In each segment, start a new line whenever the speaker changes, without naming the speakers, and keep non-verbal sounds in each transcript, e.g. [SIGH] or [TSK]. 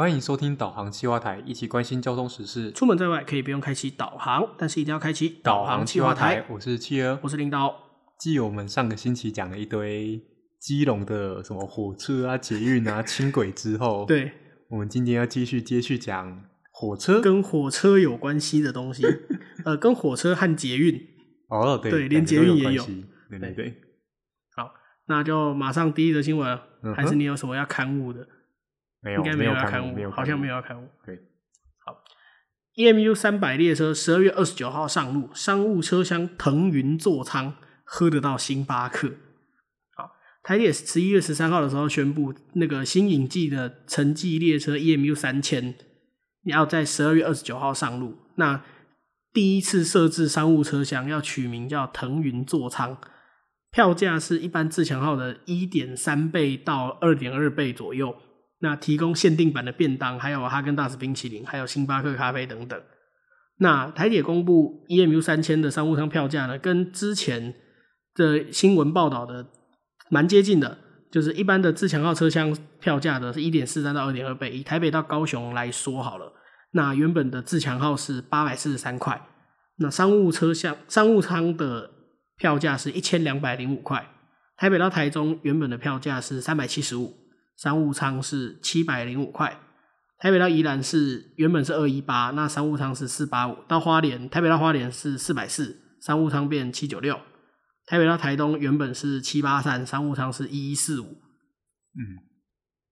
欢迎收听导航企划台，一起关心交通时事。
出门在外可以不用开启导航，但是一定要开启导航企划台。
我是企鹅，
我是领导。
继我们上个星期讲了一堆基隆的什么火车啊、捷运啊、轻轨之后，[LAUGHS]
对，
我们今天要继续接续讲火车，
跟火车有关系的东西。呃，跟火车和捷运。
哦，对，
对，连捷运也有。
对对对。
好，那就马上第一则新闻，嗯，还是你有什么要刊物的？
没有，
应该没有要
开物，
好像没有要开物。
对，
好，EMU 三百列车十二月二十九号上路，商务车厢腾云座舱，喝得到星巴克。好，台铁十一月十三号的时候宣布，那个新颖季的城际列车 EMU 三千要在十二月二十九号上路。那第一次设置商务车厢要取名叫腾云座舱，票价是一般自强号的一点三倍到二点二倍左右。那提供限定版的便当，还有哈根达斯冰淇淋，还有星巴克咖啡等等。那台铁公布 EMU 三千的商务舱票价呢，跟之前的新闻报道的蛮接近的，就是一般的自强号车厢票价的是一点四三到二点二倍。以台北到高雄来说好了，那原本的自强号是八百四十三块，那商务车厢商务舱的票价是一千两百零五块。台北到台中原本的票价是三百七十五。商务舱是七百零五块，台北到宜兰是原本是二一八，那商务舱是四八五。到花莲，台北到花莲是四百四，商务舱变七九六。台北到台东原本是七八三，商务舱是一一四五。
嗯，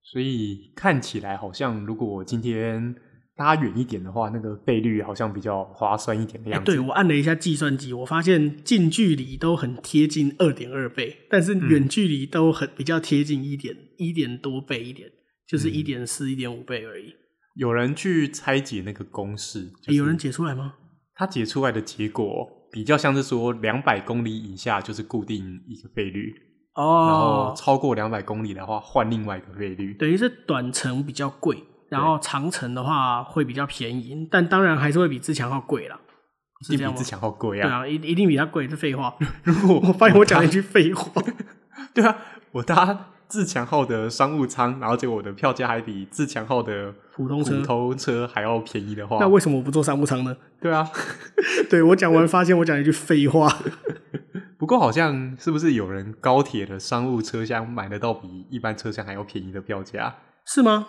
所以看起来好像如果今天。拉远一点的话，那个倍率好像比较划算一点的样子。欸、
对，我按了一下计算机，我发现近距离都很贴近二点二倍，但是远距离都很比较贴近一点一点多倍一点，就是一点四、一点五倍而已。
有人去拆解那个公式，
就是欸、有人解出来吗？
他解出来的结果比较像是说，两百公里以下就是固定一个倍率哦，然后超过两百公里的话换另外一个费率，
等于是短程比较贵。然后长城的话会比较便宜，但当然还是会比自强号贵啦。
一定比自强号贵啊！
对啊，一一定比它贵，是废话。[LAUGHS] 如果我发现我讲了一句废话，[LAUGHS]
对啊，我搭自强号的商务舱，然后结果我的票价还比自强号的普通车普通车还要便宜的话，
那为什么我不坐商务舱呢？
对啊，[LAUGHS]
对我讲完发现我讲了一句废话。
不过好像是不是有人高铁的商务车厢买得到比一般车厢还要便宜的票价？
是吗？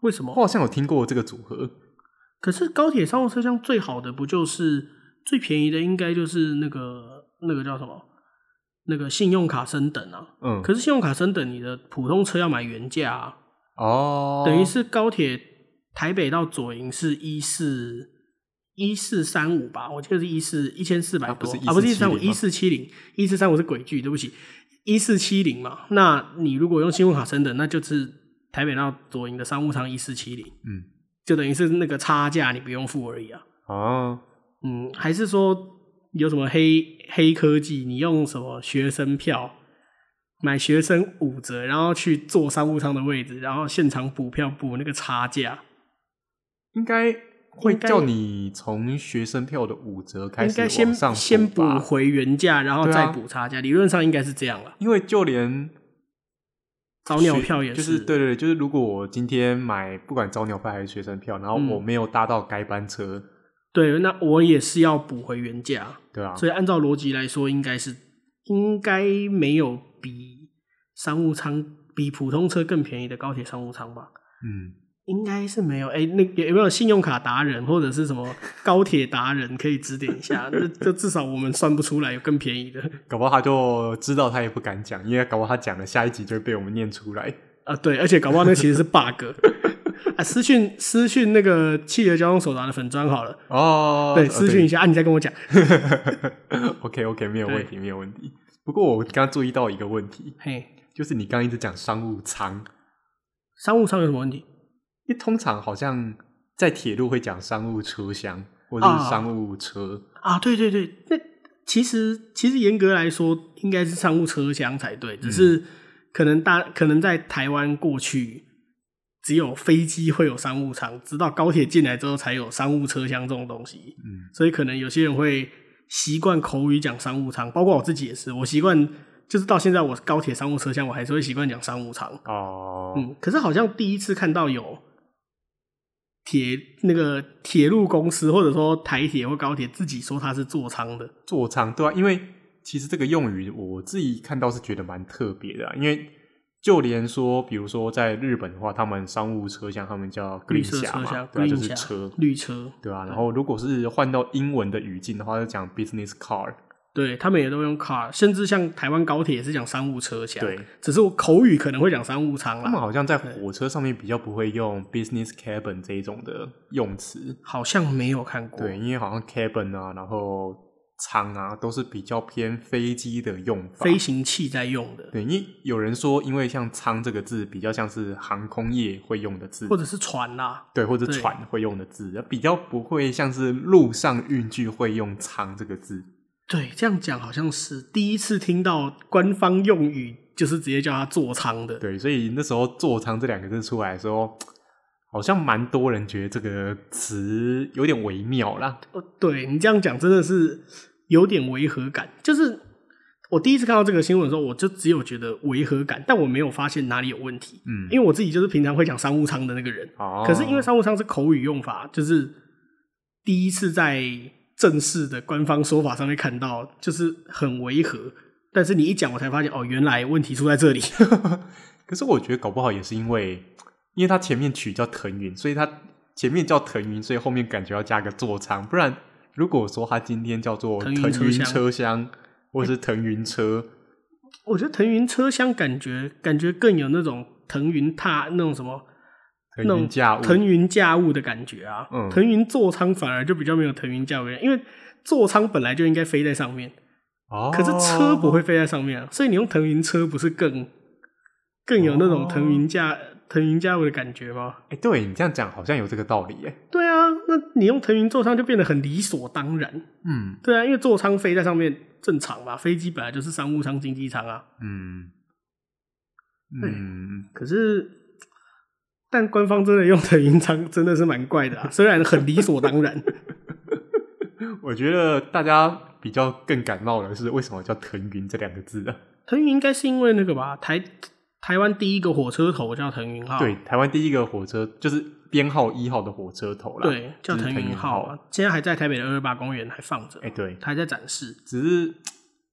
为什么？
我好像有听过这个组合。
可是高铁商务车厢最好的不就是最便宜的？应该就是那个那个叫什么？那个信用卡升等啊。嗯。可是信用卡升等，你的普通车要买原价啊。哦。等于是高铁台北到左营是一四一四三五吧？我记得是一四一千四百多啊，不是一四三五一四七零一四三五是鬼距，对不起，一四七零嘛。那你如果用信用卡升等，那就是。台北到左营的商务舱一四七零，嗯，就等于是那个差价你不用付而已啊。哦，嗯，还是说有什么黑黑科技？你用什么学生票买学生五折，然后去坐商务舱的位置，然后现场补票补那个差价？
应该会叫你从学生票的五折开始往上补，
先补回原价，然后再补差价。啊、理论上应该是这样了，
因为就连。
早鸟票也是，
就是对对对，就是如果我今天买不管早鸟票还是学生票，然后我没有搭到该班车，嗯，
对，那我也是要补回原价，
对啊，
所以按照逻辑来说，应该是应该没有比商务舱比普通车更便宜的高铁商务舱吧？嗯。应该是没有，哎、欸，那有没有信用卡达人或者是什么高铁达人可以指点一下？这这至少我们算不出来有更便宜的。
搞不好他就知道，他也不敢讲，因为搞不好他讲了下一集就会被我们念出来。
啊，对，而且搞不好那其实是 bug。啊，私讯私讯那个汽车交通手札的粉砖好了。哦，对，私讯一下啊，你再跟我讲。[LAUGHS]
OK OK，没有问题，没有问题。不过我刚刚注意到一个问题，嘿，就是你刚刚一直讲商务舱，
商务舱有什么问题？
因为通常好像在铁路会讲商务车厢或者是商务车
啊，啊，对对对，那其实其实严格来说应该是商务车厢才对，只是可能大可能在台湾过去只有飞机会有商务舱，直到高铁进来之后才有商务车厢这种东西，嗯，所以可能有些人会习惯口语讲商务舱，包括我自己也是，我习惯就是到现在我高铁商务车厢我还是会习惯讲商务舱哦，嗯，可是好像第一次看到有。铁那个铁路公司或者说台铁或高铁自己说它是座舱的
座舱，对啊，因为其实这个用语我自己看到是觉得蛮特别的，啊因为就连说，比如说在日本的话，他们商务车厢他们叫绿色车厢，对啊，就是车
绿车，
对啊。然后如果是换到英文的语境的话，就讲 business car。
对，他们也都用 car，甚至像台湾高铁也是讲商务车厢。
对，
只是我口语可能会讲商务舱啦。
他们好像在火车上面比较不会用 business cabin 这一种的用词，
好像没有看过。
对，因为好像 cabin 啊，然后舱啊，都是比较偏飞机的用法，
飞行器在用的。
对，因为有人说，因为像舱这个字比较像是航空业会用的字，
或者是船啦、啊，
对，或者船会用的字，比较不会像是路上运具会用舱这个字。
对，这样讲好像是第一次听到官方用语，就是直接叫他座舱的。
对，所以那时候“座舱”这两个字出来的时候，好像蛮多人觉得这个词有点微妙啦。
哦，对，你这样讲真的是有点违和感。就是我第一次看到这个新闻的时候，我就只有觉得违和感，但我没有发现哪里有问题。嗯，因为我自己就是平常会讲商务舱的那个人。哦。可是因为商务舱是口语用法，就是第一次在。正式的官方说法上面看到，就是很违和。但是你一讲，我才发现哦，原来问题出在这里。[LAUGHS]
可是我觉得搞不好也是因为，因为它前面取叫腾云，所以它前面叫腾云，所以后面感觉要加个座舱。不然，如果说它今天叫做腾云车厢，或者是腾云车，
我觉得腾云车厢感觉感觉更有那种腾云踏那种什么。
腾云驾雾，
腾云驾雾的感觉啊！嗯，腾云座舱反而就比较没有腾云驾雾，因为座舱本来就应该飞在上面，哦，可是车不会飞在上面啊，所以你用腾云车不是更更有那种腾云驾腾云驾雾的感觉吗？
哎、欸，对你这样讲好像有这个道理耶。
对啊，那你用腾云座舱就变得很理所当然。嗯，对啊，因为座舱飞在上面正常嘛，飞机本来就是商务舱、经济舱啊。嗯嗯，可是。但官方真的用腾云仓真的是蛮怪的啊，虽然很理所当然。[LAUGHS]
我觉得大家比较更感冒的是为什么叫腾云这两个字啊？
腾云应该是因为那个吧，台台湾第一个火车头叫腾云号。
对，台湾第一个火车就是编号一号的火车头啦。
对，叫腾云号啊，现在还在台北的二二八公园还放着。哎、
欸，对，
还在展示。
只是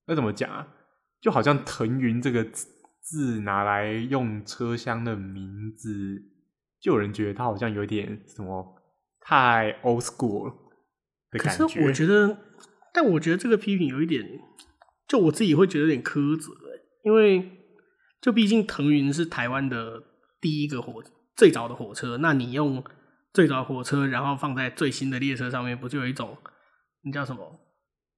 那怎么讲啊？就好像腾云这个字拿来用车厢的名字。就有人觉得他好像有点什么太 old school 的感觉。
可是我觉得，但我觉得这个批评有一点，就我自己会觉得有点苛责，因为就毕竟腾云是台湾的第一个火最早的火车，那你用最早火车，然后放在最新的列车上面，不就有一种那叫什么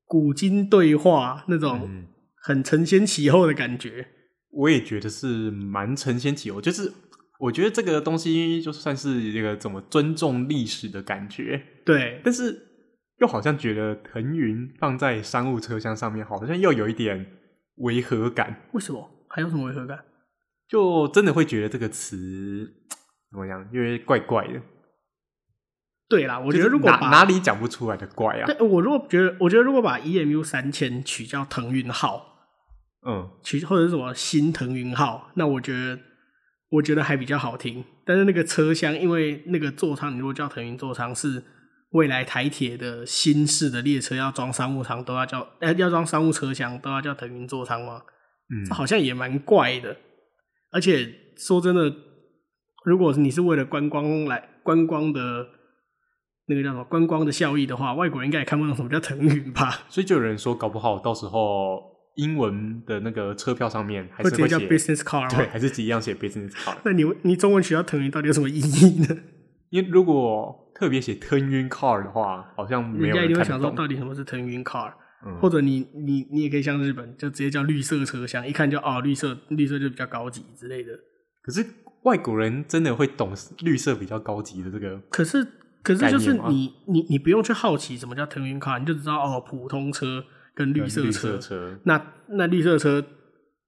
古今对话那种很承先启后的感觉？嗯，
我也觉得是蛮承先启后，就是。我觉得这个东西就算是一个怎么尊重历史的感觉，
对，
但是又好像觉得腾云放在商务车厢上面，好像又有一点违和感。
为什么？还有什么违和感？
就真的会觉得这个词怎么样？因为怪怪的。
对啦，我觉得如果把
哪里讲不出来的怪啊。
对，我如果觉得，我觉得如果把 EMU 三千取叫腾云号，嗯，取或者是什么新腾云号，那我觉得。我觉得还比较好听，但是那个车厢，因为那个座舱，你如果叫腾云座舱，是未来台铁的新式的列车要装商务舱都要叫，呃，要装商务车厢都要叫腾云座舱吗？嗯，好像也蛮怪的。而且说真的，如果你是为了观光来观光的，那个叫什么观光的效益的话，外国人应该也看不懂什么叫腾云吧？
所以就有人说，搞不好到时候。英文的那个车票上面还是会写
business car，
对，还是一样写 business car。[LAUGHS]
那你你中文学到腾云到底有什么意义呢？
因为如果特别写腾云 car 的话，好像没有人，
人家一定会想说到底什么是腾云 car，嗯，或者你你你也可以像日本，就直接叫绿色车厢，一看就哦绿色绿色就比较高级之类的。
可是外国人真的会懂绿色比较高级的这个？
可是可是就是你你你不用去好奇什么叫腾云 car，你就知道哦普通车。跟绿色车，那那绿色车，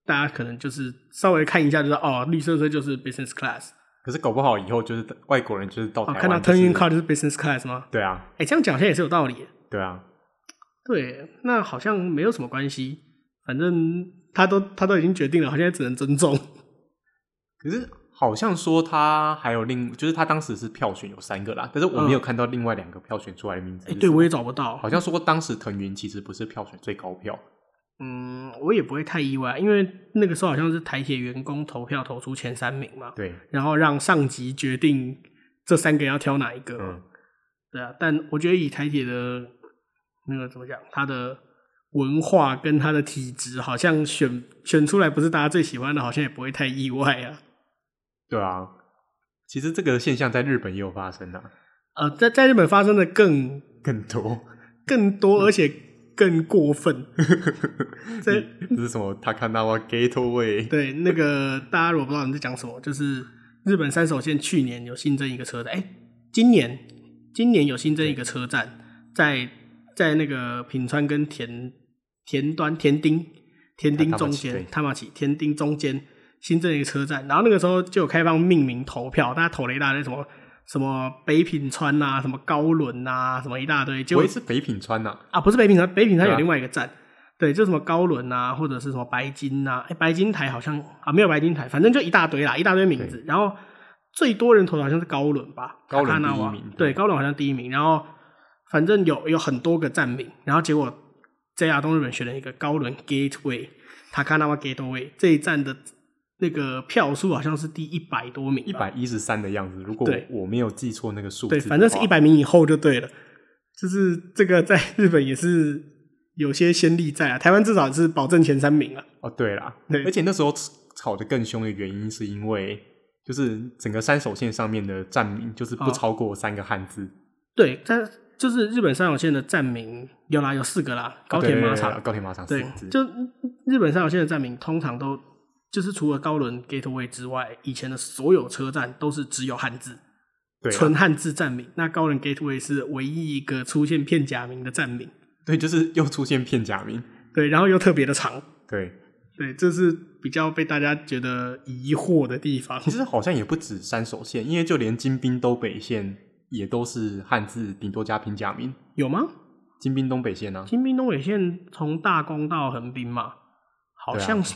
大家可能就是稍微看一下，就知道哦，绿色车就是 business class。
可是搞不好以后就是外国人就是到台湾、就是哦、看到
turning car 就是 business class 吗？
对啊，
哎、欸，这样讲起来也是有道理。
对啊，
对，那好像没有什么关系，反正他都他都已经决定了，好像也只能尊重。
可是好像说他还有另，就是他当时是票选有三个啦，但是我没有看到另外两个票选出来的名字。哎、
欸，对我也找不到。
好像说当时腾云其实不是票选最高票。
嗯，我也不会太意外，因为那个时候好像是台铁员工投票投出前三名嘛。
对。然
后让上级决定这三个要挑哪一个。嗯。对啊，但我觉得以台铁的那个怎么讲，他的文化跟他的体质，好像选选出来不是大家最喜欢的，好像也不会太意外啊。
对啊，其实这个现象在日本也有发生啊。
呃，在在日本发生的更 [LAUGHS]
更多，
更多，而且更过分。[LAUGHS]
这这是什么？Takanawa Gateway？
对，那个大家如果不知道你在讲什么，就是日本三手线去年有新增一个车站，哎，今年今年有新增一个车站，在在那个品川跟田田端田町田町中间，他马起田町中间。新增一个车站，然后那个时候就有开放命名投票，大家投了一大堆什么什么北品川呐、啊，什么高轮呐、啊，什么一大堆。就
我也是北品川呐啊，
啊，不是北品川，北品川有另外一个站，对，啊、对，就什么高轮呐、啊，或者是什么白金呐、啊，哎，白金台好像啊没有白金台，反正就一大堆啦，一大堆名字。然后最多人投的好像是高轮吧，
高轮第一名，
对，高轮好像第一名。然后反正有有很多个站名，然后结果 JR 东日本选了一个高轮 Gateway，Takanawa Gateway 这一站的。那个票数好像是第一百多名，
一百一十三的样子。如果我没有记错那个数字，
对，反正是一百名以后就对了。就是这个在日本也是有些先例在啊，台湾至少是保证前三名啊。
哦，对啦，对，而且那时候吵得更凶的原因是因为，就是整个三手线上面的站名就是不超过三个汉字。哦、
对，但就是日本三手线的站名有啦，有四个啦，高田马场，
高田马场对。
就日本三手线的站名通常都。就是除了高轮 Gateway 之外，以前的所有车站都是只有汉字，纯汉、啊、字站名。那高轮 Gateway 是唯一一个出现片假名的站名。
对，就是又出现片假名。
对，然后又特别的长。
对，
对，这是比较被大家觉得疑惑的地方。
其实好像也不止三手线，因为就连金滨东北线也都是汉字，顶多加平假名。
有吗？
金滨东北线呢、啊？
京滨东北线从大宫到横滨嘛，好像是。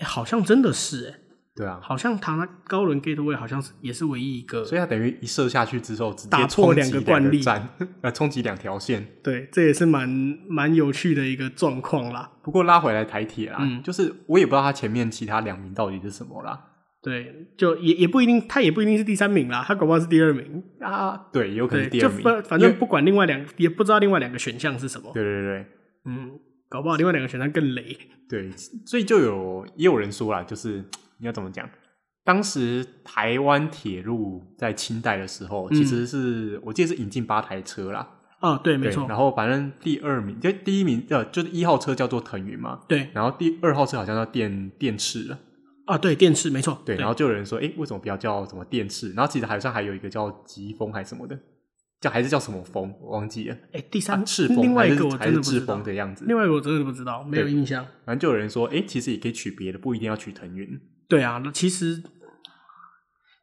欸、好像真的是哎、欸，
对啊，
好像他那高轮 Gateway 好像是也是唯一一个，
所以他等于一射下去之后，直接
打破两个惯例，[LAUGHS]
呃，冲击两条线。
对，这也是蛮蛮有趣的一个状况啦。
不过拉回来台铁啦，嗯，就是我也不知道他前面其他两名到底是什么啦。
对，就也也不一定，他也不一定是第三名啦，他搞不好是第二名
啊。对，有可能第二名。
就反正不管另外两，也不知道另外两个选项是什么。
对对对，
嗯。搞不好另外两个选项更雷。
对，所以就有也有人说啦，就是 [TSK] 你要怎么讲？当时台湾铁路在清代的时候，嗯、其实是我记得是引进八台车啦。
哦，对，没错。
然后反正第二名就第一名呃，就是一号车叫做腾云嘛。
对。
然后第二号车好像叫电电赤了。
啊，对，电赤没错。
对。然后就有人说，哎，为什么不要叫什么电赤？然后其实好像还有一个叫疾风还是什么的。叫还是叫什么风？我忘记了。哎、欸，第三赤风，另外一个我真的不知道。的样子，
另外一个我真的不知道，没有印象。
反正就有人说，哎、欸，其实也可以取别的，不一定要取腾云。
对啊，那其实，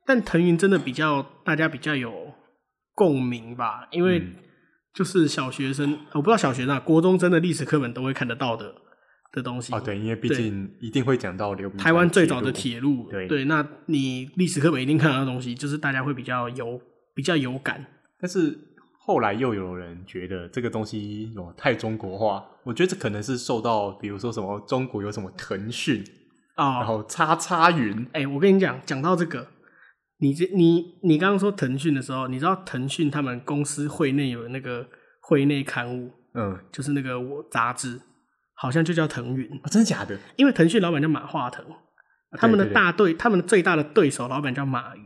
但腾云真的比较大家比较有共鸣吧，因为就是小学生，嗯、我不知道小学生、国中真的历史课本都会看得到的的东西。
哦，对，因为毕竟一定会讲到流
台湾最早的铁路。
对
对，那你历史课本一定看到的东西，就是大家会比较有比较有感。
但是后来又有人觉得这个东西有太中国化，我觉得这可能是受到，比如说什么中国有什么腾讯啊，然后叉叉云。
哎、欸，我跟你讲，讲到这个，你这你你刚刚说腾讯的时候，你知道腾讯他们公司会内有那个会内刊物，嗯，就是那个我杂志，好像就叫腾云。
哦，真的假的？
因为腾讯老板叫马化腾，他们的大对，他们的最大的对手老板叫马云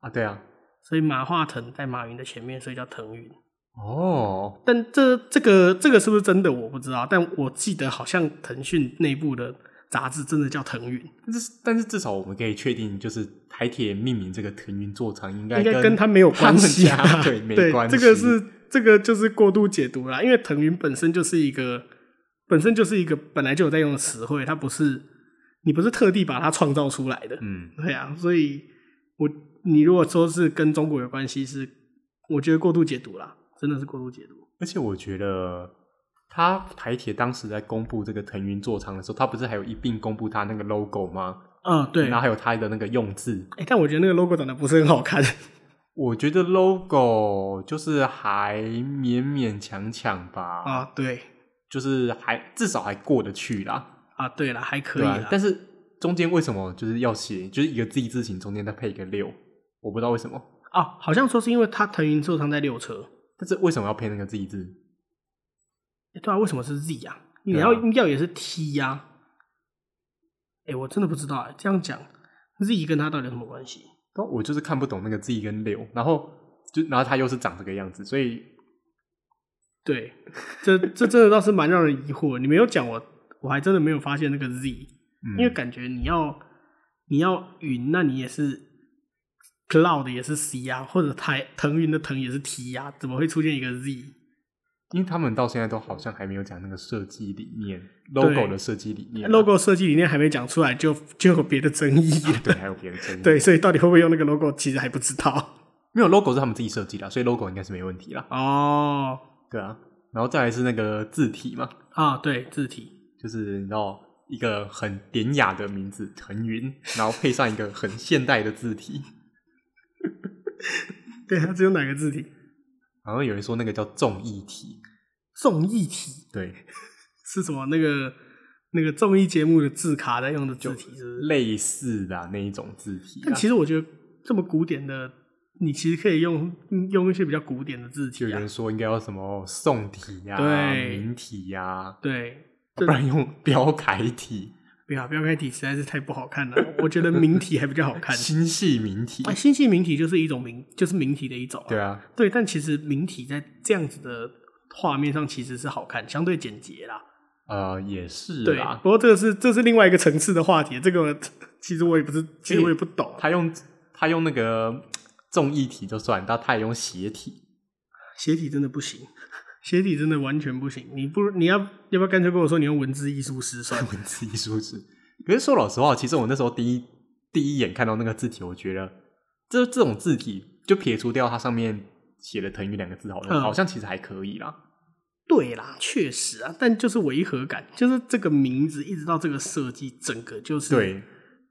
啊，对啊。
所以马化腾在马云的前面，所以叫腾云。
哦，
但这这个这个是不是真的？我不知道。但我记得好像腾讯内部的杂志真的叫腾云。
但是但是至少我们可以确定，就是台铁命名这个腾云座舱应该
应该跟他没有关系啊。
对，[LAUGHS] 没关系。
这个是这个就是过度解读啦。因为腾云本身就是一个本身就是一个本来就有在用的词汇，它不是你不是特地把它创造出来的。嗯，对啊。所以我。你如果说是跟中国有关系，是我觉得过度解读啦，真的是过度解读。
而且我觉得他台铁当时在公布这个腾云座舱的时候，他不是还有一并公布他那个 logo 吗？
嗯，对。
然后还有他的那个用字。
哎、欸，但我觉得那个 logo 长得不是很好看。
我觉得 logo 就是还勉勉强强吧。
啊，对，
就是还至少还过得去啦。
啊，对了，还可以
但是中间为什么就是要写，就是一个 Z 字形中间再配一个六？我不知道为什么。
啊，好像说是因为他腾云座上在六车。
但是为什么要配那个 Z 字？
欸、对啊，为什么是 Z 啊？你要要也是 T 呀、啊？哎、欸，我真的不知道哎。这样讲，Z 跟他到底有什么关系？
我就是看不懂那个 Z 跟六，然后就然后他又是长这个样子，所以
对，这这真的倒是蛮让人疑惑。你没有讲我，我还真的没有发现那个 Z，、嗯、因为感觉你要你要云，那你也是 Cloud 也是 C 呀、啊，或者台腾云的腾也是 T 呀、啊，怎么会出现一个 Z？
因为他们到现在都好像还没有讲那个设计理念，logo 的设计理念
，logo 设计理念还没讲出来就，就就有别的争议、
啊。对，还有别的争议。
对，所以到底会不会用那个 logo，其实还不知道。
没有 logo 是他们自己设计的，所以 logo 应该是没问题啦。
哦，
对啊，然后再来是那个字体嘛。
啊，对，字体
就是你知道一个很典雅的名字腾云，然后配上一个很现代的字体。[LAUGHS]
对，它只有哪个字体？
好像有人说那个叫综艺体，
综艺体
对，[LAUGHS]
是什么？那个那个综艺节目的字卡在用的字体是，是
类似的那一种字体。
但其实我觉得这么古典的，你其实可以用用一些比较古典的字体、啊。
有人说应该要什么宋体呀、啊、明体呀、啊，
对，
不然用标楷体。
不要，标楷体实在是太不好看了。我觉得明体还比较好看。[LAUGHS]
星系明体，
啊，新细明体就是一种明，就是明体的一种、啊。
对啊，
对，但其实明体在这样子的画面上其实是好看，相对简洁啦。
呃，也是。
对，不过这个是这是另外一个层次的话题。这个 [LAUGHS] 其实我也不是，其实我也不懂。
他用他用那个重义体就算，但他也用斜体，
斜体真的不行。斜体真的完全不行，你不你要要不要干脆跟我说你用文字艺术师算 [LAUGHS]
文字艺术师？可是说老实话，其实我那时候第一第一眼看到那个字体，我觉得这这种字体就撇除掉它上面写的“腾云”两个字好了，嗯，好像其实还可以啦。
对啦，确实啊，但就是违和感，就是这个名字一直到这个设计，整个就是对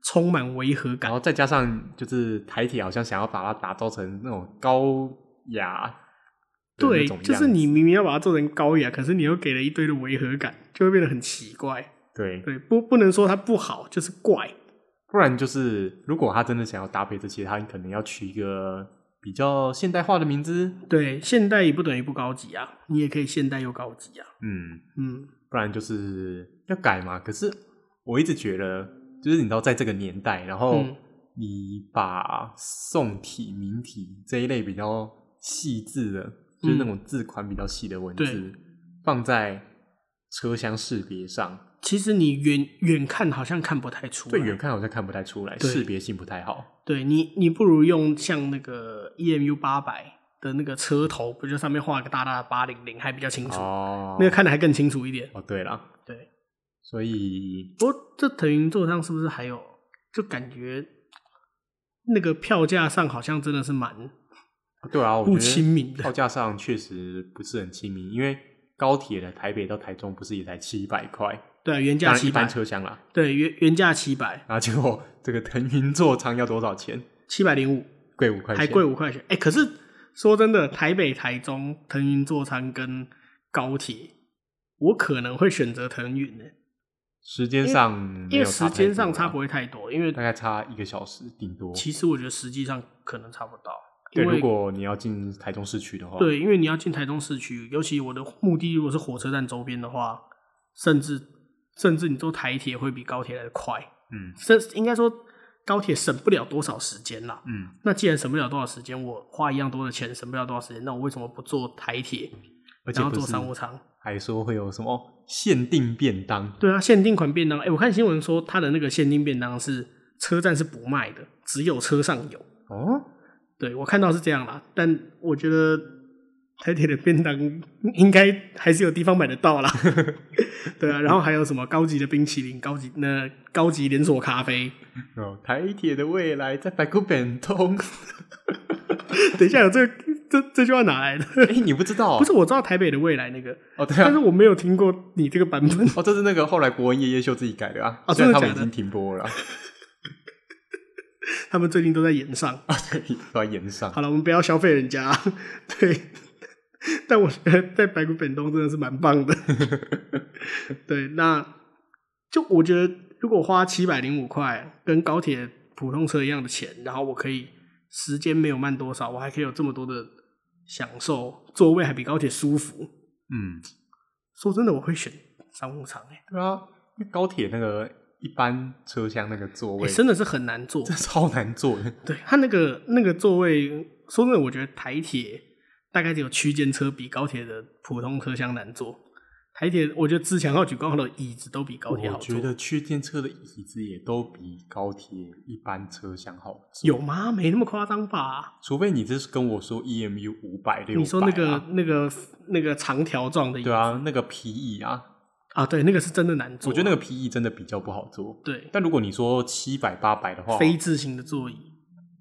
充满违和感，
然后再加上就是台铁好像想要把它打造成那种高雅。
对，就是你明明要把它做成高雅，可是你又给了一堆的违和感，就会变得很奇怪。
对
对，不不能说它不好，就是怪。
不然就是，如果他真的想要搭配这些，他可能要取一个比较现代化的名字。
对，现代也不等于不高级啊，你也可以现代又高级啊。
嗯
嗯，
不然就是要改嘛。可是我一直觉得，就是你知道，在这个年代，然后你把宋体、明体这一类比较细致的。就是那种字款比较细的文字，嗯、放在车厢识别上，
其实你远远看好像看不太出来，
对，远看好像看不太出来，识别性不太好。
对你，你不如用像那个 EMU 八百的那个车头，不就上面画个大大的八零零，还比较清楚。哦，那个看的还更清楚一点。
哦，对了，
对，
所以，
不过这腾云座上是不是还有？就感觉那个票价上好像真的是蛮。
对啊，我
不亲民的，
票价上确实不是很亲民，因为高铁的台北到台中不是也才七百块？
对、啊，原价七百，
车厢啦。
对，原原价七百，
然后结果这个腾云座舱要多少钱？
七百零五，
贵五块钱，
还贵五块钱。哎、欸，可是说真的，台北、台中腾云座舱跟高铁，我可能会选择腾云呢。
时间上
因，因为时间上差不会太多，因为
大概差一个小时顶多。
其实我觉得实际上可能差不到。
对，如果你要进台中市区的话，
对，因为你要进台中市区，尤其我的目的如果是火车站周边的话，甚至甚至你坐台铁会比高铁来的快，
嗯，
这应该说高铁省不了多少时间啦，
嗯，
那既然省不了多少时间，我花一样多的钱省不了多少时间，那我为什么不坐台铁，然后坐商务舱？
还说会有什么限定便当？
对啊，限定款便当，哎、欸，我看新闻说它的那个限定便当是车站是不卖的，只有车上有
哦。
对，我看到是这样啦，但我觉得台铁的便当 [LAUGHS] 应该还是有地方买得到啦。[LAUGHS] 对啊，然后还有什么高级的冰淇淋、高级那高级连锁咖啡哦，
台铁的未来在百库本通。[LAUGHS]
等一下，有这个这这句话哪来的？
哎、欸，你不知道、啊？
不是，我知道台北的未来那个
哦，对啊，
但是我没有听过你这个版本。
哦，这是那个后来国文夜夜秀自己改的啊。
哦，
虽然他
们？
已经停播了。
他们最近都在演上
啊，对，都在演上。
好了，我们不要消费人家。[LAUGHS] 对，但我觉得在白骨本东真的是蛮棒的。[LAUGHS] 对，那就我觉得，如果花七百零五块，跟高铁普通车一样的钱，然后我可以时间没有慢多少，我还可以有这么多的享受，座位还比高铁舒服。
嗯，
说真的，我会选商务舱诶。
对啊，高铁那个。一般车厢那个座位、
欸、真的是很难坐，[LAUGHS]
这超难坐的。
对，它那个那个座位，说真的，我觉得台铁大概只有区间车比高铁的普通车厢难坐。台铁，我觉得自强号、举光号的椅子都比高铁好坐。
我觉得区间车的椅子也都比高铁一般车厢好坐。
有吗？没那么夸张吧？
除非你这是跟我说 EMU 五百六，你
说那个那个那个长条状的椅子，
对啊，那个皮椅啊。
啊，对，那个是真的难做。
我觉得那个 P E 真的比较不好做。
对，
但如果你说七百八百的话，
非字形的座椅。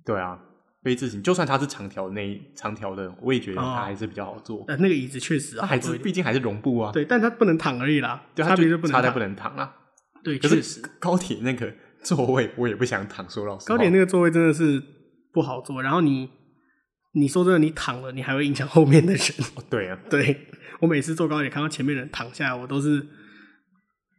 对啊，非字形，就算它是长条那长条的，我也觉得它还是比较好坐。
呃、哦，那个椅子确实，它
还是毕竟还是绒布啊。
对，但它不能躺而已啦。
对，
它就
差在不能躺啦。
对，确实。
高铁那个 [LAUGHS] 座位我也不想躺，说老实话。
高铁那个座位真的是不好坐，然后你你说真的，你躺了，你还会影响后面的人。
哦、对啊，
对我每次坐高铁看到前面人躺下来，我都是。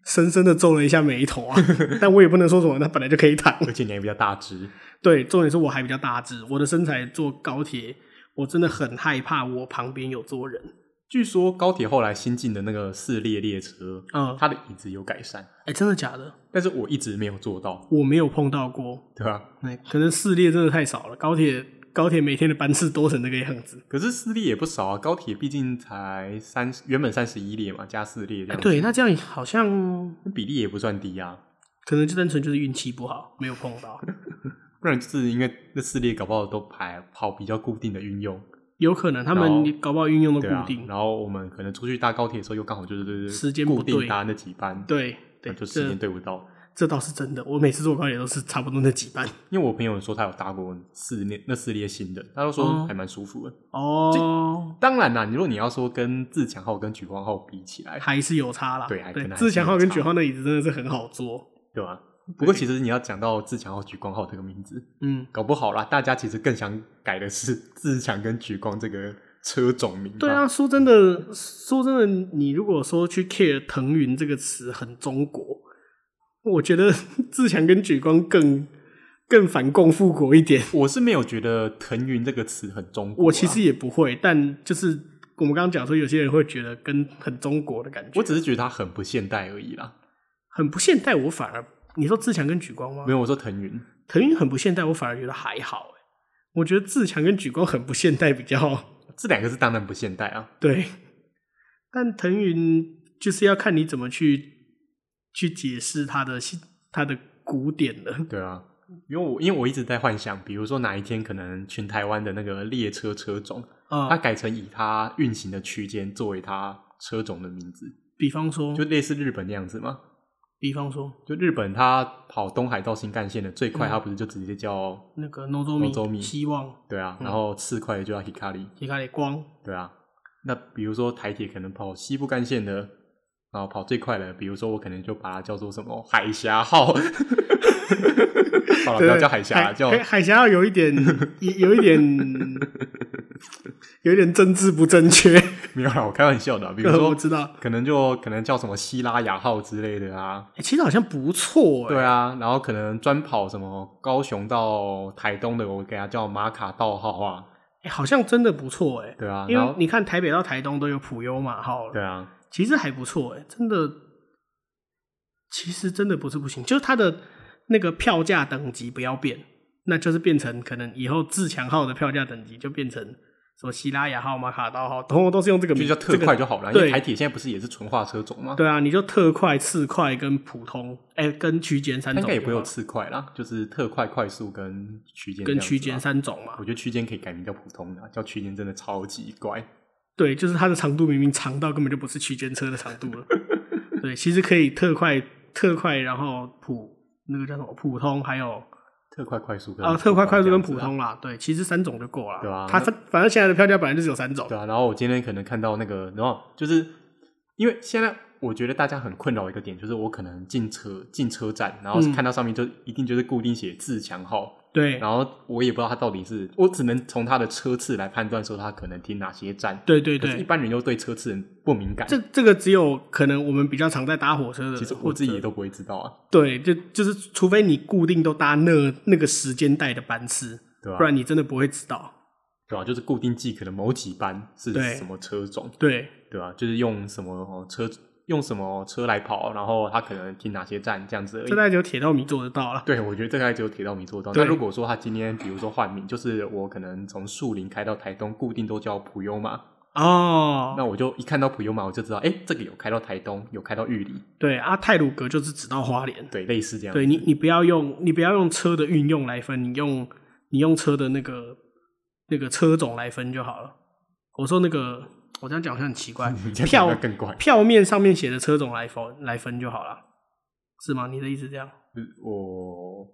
深深的皱了一下眉头啊，但我也不能说什么，他本来就可以躺，
而且你还比较大只。
对，重点是我还比较大只，我的身材坐高铁，我真的很害怕我旁边有坐人。
据说高铁后来新进的那个四列列车，嗯，它的椅子有改善。
哎、欸，真的假的？
但是我一直没有做到，
我没有碰到过，
对吧？
那可能四列真的太少了，高铁。高铁每天的班次多成那个样子，
可是四列也不少啊。高铁毕竟才三，原本三十一列嘛，加四列这样子。
对，那这样好像
比例也不算低啊。
可能就单纯就是运气不好，没有碰到。[LAUGHS]
不然就是因为那四列搞不好都排跑比较固定的运用，
有可能他们搞不好运用的固定、
啊。然后我们可能出去搭高铁的时候，又刚好就是
时间
固定搭那几班，
对对，
就时间对不到。
这倒是真的，我每次坐高铁都是差不多那几班。
因为我朋友说他有搭过四列那四列新的，他都说还蛮舒服的。
哦，
当然啦，如果你要说跟自强号跟举光号比起来，
还是有差啦。
对，还可能
自强号跟举光那椅子真的是很好坐，
对吧？不过其实你要讲到自强号、举光号这个名字，嗯，搞不好啦，大家其实更想改的是自强跟举光这个车种名。
对啊，说真的，说真的，你如果说去 care 腾云这个词很中国。我觉得 [LAUGHS] 自强跟举光更更反共复国一点。
我是没有觉得“腾云”这个词很中国，
我其实也不会。但就是我们刚刚讲说，有些人会觉得跟很中国的感觉。
我只是觉得它很不现代而已啦。
很不现代，我反而你说自强跟举光吗？
没有，我说腾云。
腾云很不现代，我反而觉得还好。我觉得自强跟举光很不现代，比较
这两个是当然不现代啊。
对，但腾云就是要看你怎么去。去解释它的它的古典的，[LAUGHS]
对啊，因为我因为我一直在幻想，比如说哪一天可能全台湾的那个列车车种，它改成以它运行的区间作为它车种的名字，
比方说，
就类似日本那样子吗？
比方说，
就日本它跑东海道新干线的最快，它不是就直接叫
那个 Nozomi 希望，
对啊，然后次快的就叫 Hikari
Hikari 光，对
啊，那比如说台铁可能跑西部干线的。然后跑最快的，比如说我可能就把它叫做什么海峡号，[LAUGHS] 好了，不要叫海峡，
海
叫
海峡号有一点，有一点，有一点政治不正确。
没有啦，我开玩笑的。[LAUGHS] 比如说，
我知道，
可能就可能叫什么希拉雅号之类的啊。
其实好像不错，
对啊。然后可能专跑什么高雄到台东的，我给它叫马卡道号啊。
哎好像真的不错，哎。
对啊，
因为你看台北到台东都有普悠玛号了。
对啊。
其实还不错哎，真的，其实真的不是不行，就是它的那个票价等级不要变，那就是变成可能以后自强号的票价等级就变成什么西拉雅号、马卡道号，统统都是用这个名字，
就叫特快就好了。
这个、
因为台铁现在不是也是纯化车种吗？
对啊，你就特快、次快跟普通，哎、欸，跟区间三种。应该
也不会有次快啦，就是特快、快速跟区间。
跟区间三种嘛。
我觉得区间可以改名叫普通的，叫区间真的超级怪。
对，就是它的长度明明长到根本就不是区间车的长度了。对，其实可以特快、特快，然后普那个叫什么普通，还有
特快快速跟
啊，特快快速跟普
普通
通啦，对，其实三种就够了。
对啊
它反反正现在的票价本来就只有三种。
对啊，然后我今天可能看到那个，然后就是因为现在我觉得大家很困扰一个点，就是我可能进车进车站，然后看到上面就一定就是固定写自强号。
对，
然后我也不知道他到底是，我只能从他的车次来判断说他可能停哪些站。
对
对对，一般人又对车次很不敏感。
这这个只有可能我们比较常在搭火车的，
其实我自己也都不会知道啊。
对，就就是除非你固定都搭那那个时间带的班次，
对吧？
不然你真的不会知道。
对吧？就是固定记可能某几班是什么车种，
对
对吧？就是用什么车。用什么车来跑，然后他可能停哪些站这样子而已。
这大概只有铁道迷做得到了。
对，我觉得这大概只有铁道迷做得到。那如果说他今天比如说换名，就是我可能从树林开到台东，固定都叫普悠玛
哦，
那我就一看到普悠玛，我就知道，哎，这个有开到台东，有开到玉里。
对啊，泰鲁格就是只到花莲。
对，类似这样。
对你，你不要用你不要用车的运用来分，你用你用车的那个那个车种来分就好了。我说那个。我这样讲好像很奇怪，[LAUGHS] 票
更怪，
票面上面写的车种来分来分就好了，是吗？你的意思这样？
我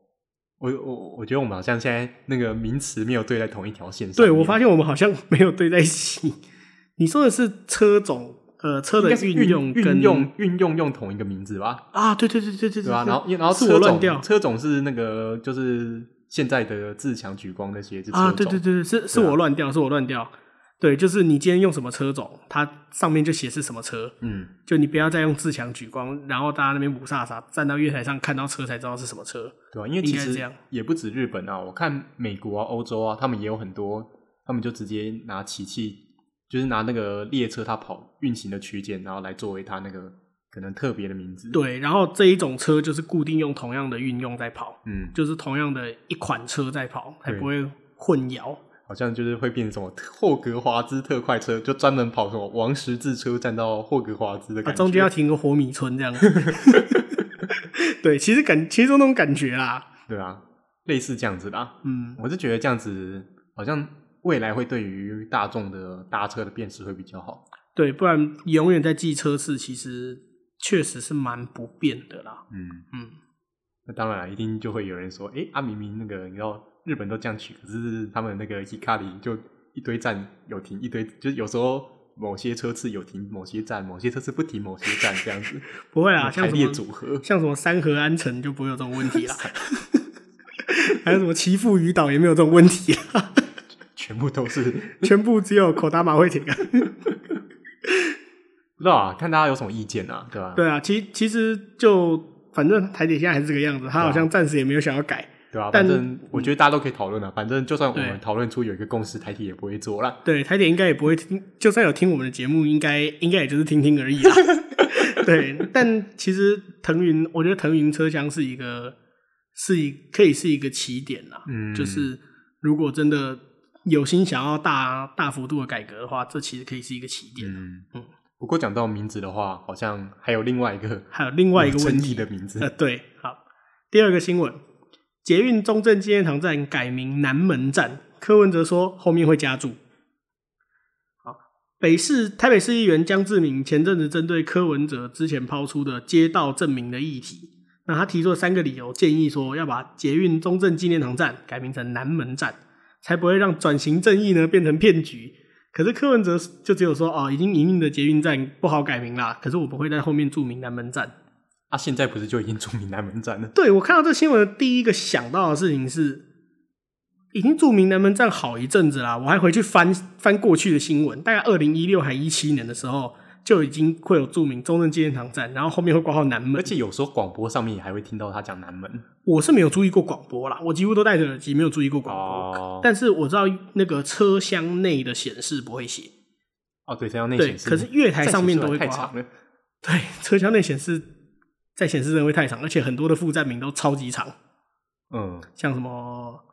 我我我觉得我们好像现在那个名词没有对在同一条线上。
对，我发现我们好像没有对在一起。你说的是车种，呃，车的运用跟
运用运用用同一个名字吧？
啊，对对对对对
对啊，然后然后
是我乱掉，
车种是那个就是现在的自强举光那些是
啊，对对对对，是是我乱掉，是我乱掉。对，就是你今天用什么车种，它上面就写是什么车。
嗯，
就你不要再用自强举光，然后大家那边雾煞煞，站到月台上看到车才知道是什么车。
对啊，因为其实也不止日本啊，我看美国啊、欧洲啊，他们也有很多，他们就直接拿机器，就是拿那个列车它跑运行的区间，然后来作为它那个可能特别的名字。
对，然后这一种车就是固定用同样的运用在跑，
嗯，
就是同样的一款车在跑，才不会混淆。
好像就是会变成什么霍格华兹特快车，就专门跑什么王十字车站到霍格华兹的感觉，
啊、中间要停个活米村这样子。[LAUGHS] 对，其实感其实就那种感觉啦。
对啊，类似这样子啦。
嗯，
我是觉得这样子好像未来会对于大众的搭车的辨识会比较好。
对，不然永远在记车次，其实确实是蛮不便的啦。
嗯
嗯，
那当然一定就会有人说，哎、欸，啊明明那个你知道。日本都这样取，可是他们那个 Hikari 就一堆站有停，一堆就是有时候某些车次有停某些站，某些车次不停某些站这样子。[LAUGHS]
不会啊，排列
组合，
像什么三河安城就不会有这种问题啦。[LAUGHS] 还有什么岐阜鱼岛也没有这种问题啦。
全部都是，
全部只有口大马会停啊。
不知道啊，看大家有什么意见啊，对吧？
对啊，其其实就反正台铁现在还是这个样子，他好像暂时也没有想要改。
对啊，反正我觉得大家都可以讨论了。反正就算我们讨论出有一个共识，台铁也不会做了。
对，台铁应该也不会听。就算有听我们的节目，应该应该也就是听听而已啦。[LAUGHS] 对，但其实腾云，我觉得腾云车厢是一个，是一可以是一个起点啦。
嗯，
就是如果真的有心想要大大幅度的改革的话，这其实可以是一个起点。
嗯嗯。不过讲到名字的话，好像还有另外一个，
还有另外一个问题 [LAUGHS]
的名字。
呃，对，好，第二个新闻。捷运中正纪念堂站改名南门站，柯文哲说后面会加注。好，北市台北市议员江志明前阵子针对柯文哲之前抛出的街道正名的议题，那他提出了三个理由，建议说要把捷运中正纪念堂站改名成南门站，才不会让转型正义呢变成骗局。可是柯文哲就只有说哦，已经营运的捷运站不好改名啦，可是我不会在后面注明南门站。
啊，现在不是就已经注明南门站了？
对，我看到这新闻的第一个想到的事情是，已经注明南门站好一阵子啦。我还回去翻翻过去的新闻，大概二零一六还一七年的时候，就已经会有注明中正纪念堂站，然后后面会挂号南门。
而且有时候广播上面也还会听到他讲南门。
我是没有注意过广播啦，我几乎都戴着耳机，没有注意过广播。
哦。
但是我知道那个车厢内的显示不会写。
哦，对，车厢内显示。
可是月台上面都
会挂。
对，车厢内显示。在显示人会太长，而且很多的副站名都超级长。
嗯，
像什么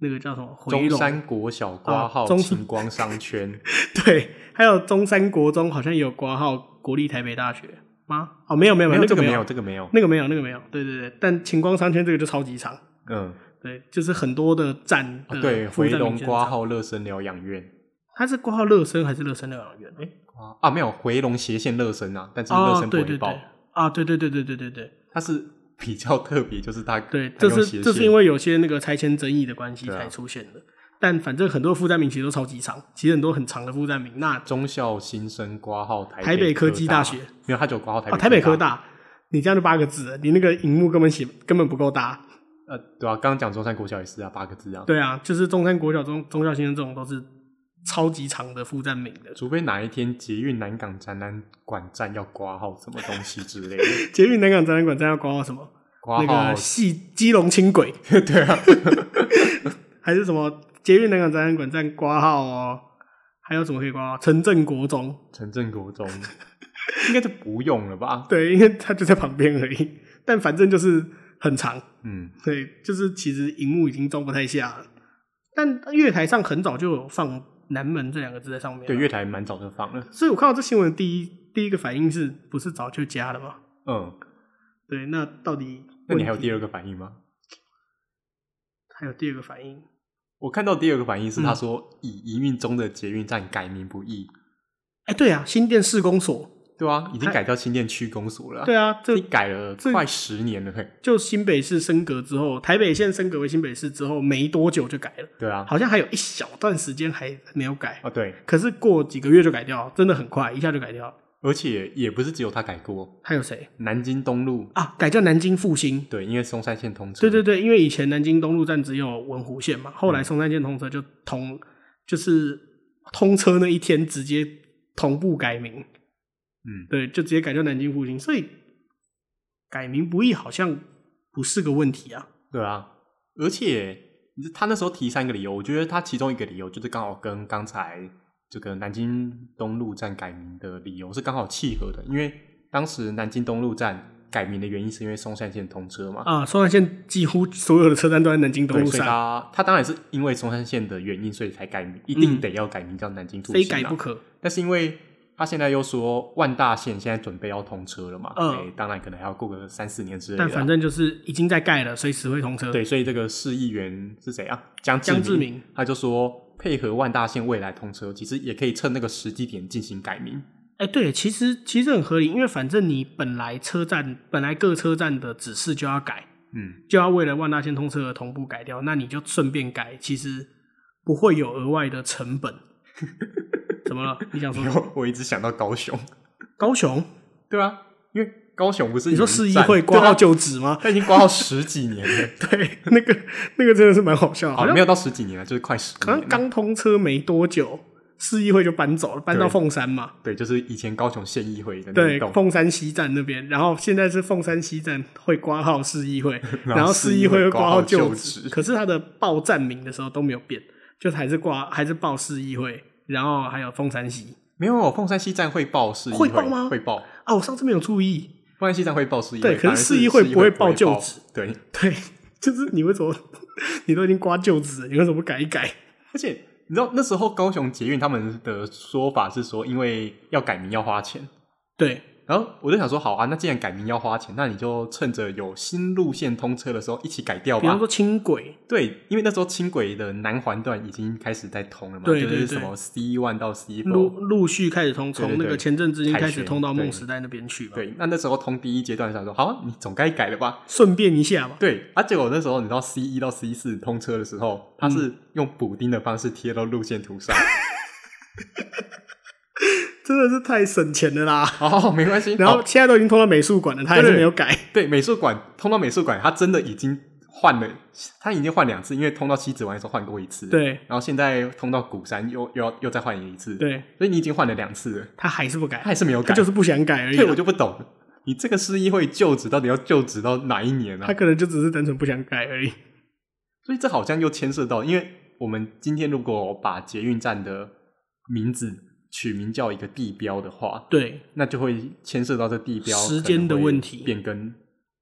那个叫什么
中山国小挂号晴光商圈，[LAUGHS]
对，还有中山国中好像也有挂号国立台北大学吗？哦，没有没有没有，那个没有
这个没有，
那个没有那个没有，对对对，但晴光商圈这个就超级长。
嗯，
对，就是很多的站的。
对，回龙挂号乐生疗养院，
它是挂号乐生还是乐生疗养院？哎，
啊没有回龙斜线乐生啊，但是乐生不会报。
啊，对对对对对对对，
它是比较特别，就是它
对，这是这是因为有些那个拆迁争议的关系才出现的。啊、但反正很多负站名其实都超级长，其实很多很长的负站名。那
中校新生挂号台
台北科技大学，
没有，他就挂号台北、
哦、台北科大。你这样就八个字，你那个荧幕根本写根本不够大。
呃，对啊，刚刚讲中山国小也是啊，八个字啊。
对啊，就是中山国小、中中校新生这种都是超级长的副站名的。
除非哪一天捷运南港展览馆站要挂号什么东西之类的。[LAUGHS]
捷运南港展览馆站要挂号什么？挂号那个系基隆轻轨。[LAUGHS]
对啊。[LAUGHS]
还是什么捷运南港展览馆站挂号哦？还有什么可以挂号？城镇国中。
城镇国中。应该就不用了吧？
对，因为它就在旁边而已。但反正就是。很长，
嗯，
对，就是其实荧幕已经装不太下了，但月台上很早就有放“南门”这两个字在上面。
对，月台蛮早就放了，
所以我看到这新闻第一第一个反应是不是早就加了吗？
嗯，
对，那到底？
那你还有第二个反应吗？
还有第二个反应？
我看到第二个反应是他说，以营运中的捷运站改名不易。
哎、对啊，新店市公所。
对啊，已经改叫新店区公所了。
对啊，这
改了快十年了。
就新北市升格之后，台北县升格为新北市之后，没多久就改了。
对啊，
好像还有一小段时间还没有改。
哦，对。
可是过几个月就改掉，真的很快，一下就改掉。
而且也不是只有他改过，
还有谁？
南京东路
啊，改叫南京复兴。
对，因为松山线通车。
对对对，因为以前南京东路站只有文湖线嘛，后来松山线通车就通，就是通车那一天直接同步改名。
嗯，
对，就直接改叫南京复兴，所以改名不易，好像不是个问题啊。
对啊，而且他那时候提三个理由，我觉得他其中一个理由就是刚好跟刚才这个南京东路站改名的理由是刚好契合的，因为当时南京东路站改名的原因是因为松山线通车嘛。
啊，松山线几乎所有的车站都在南京东路上。
他他当然是因为松山线的原因，所以才改名，一定得要改名叫南京复兴，啊，
非改不可。
但是因为他现在又说万大线现在准备要通车了嘛？嗯、欸，当然可能还要过个三四年之类的。
但反正就是已经在盖了，随时会通车。
对，所以这个市议员是谁啊？江江志明，他就说配合万大线未来通车，其实也可以趁那个时机点进行改名。
哎、欸，对，其实其实很合理，因为反正你本来车站本来各车站的指示就要改，
嗯，
就要为了万大线通车而同步改掉，那你就顺便改，其实不会有额外的成本。[LAUGHS] 怎么了？你想说？
我一直想到高雄。
高雄？[LAUGHS]
对啊，因为高雄不是
你说市议会挂号就职吗？
他已经挂号十几年了。[LAUGHS]
对，那个那个真的是蛮好笑的。
好像没有到十几年了，就是快十年。
好像刚通车没多久，市议会就搬走了，搬到凤山嘛。
对，就是以前高雄县议会
对凤山西站那边，然后现在是凤山西站会挂号市议会，[LAUGHS] 然后市议会会挂号就职。可是他的报站名的时候都没有变，就还是挂还是报市议会。然后还有凤山西，
没有凤山西站会报市议会，
会报吗？
会报
啊！我上次没有注意，
凤山西站会报市议会，
对，可是市议会不会报旧址，
对
对，[LAUGHS] 就是你为什么 [LAUGHS] 你都已经刮旧址，你为什么不改一改？
而且你知道那时候高雄捷运他们的说法是说，因为要改名要花钱，
对。
然后我就想说，好啊，那既然改名要花钱，那你就趁着有新路线通车的时候一起改掉吧。
比方说轻轨，
对，因为那时候轻轨的南环段已经开始在通了嘛，
对对对，
就是什么 C one 到 C four
陆陆续开始通，从那个前阵子已经开始通到梦时代那边去嘛。
对，那那时候通第一阶段的时候说，好啊，你总该改了吧，
顺便一下嘛。
对，啊，结果那时候你知道 C 一到 C 四通车的时候，它是用补丁的方式贴到路线图上。[LAUGHS] [LAUGHS]
真的是太省钱了啦！
哦，没关系。[LAUGHS]
然后现在都已经通到美术馆了，他还是没有改。
对，美术馆通到美术馆，他真的已经换了，他已经换两次，因为通到西子湾的时候换过一次。
对。然
后现在通到鼓山又又要又再换一次。
对。
所以你已经换了两次了，
他还是不改，
他还是没有改，
他就是不想改而已。
对，我就不懂，你这个市议会就职到底要就职到哪一年啊？
他可能就只是单纯不想改而已。
所以这好像又牵涉到，因为我们今天如果把捷运站的名字。取名叫一个地标的话，
对，
那就会牵涉到这地标
时间的问题、
变更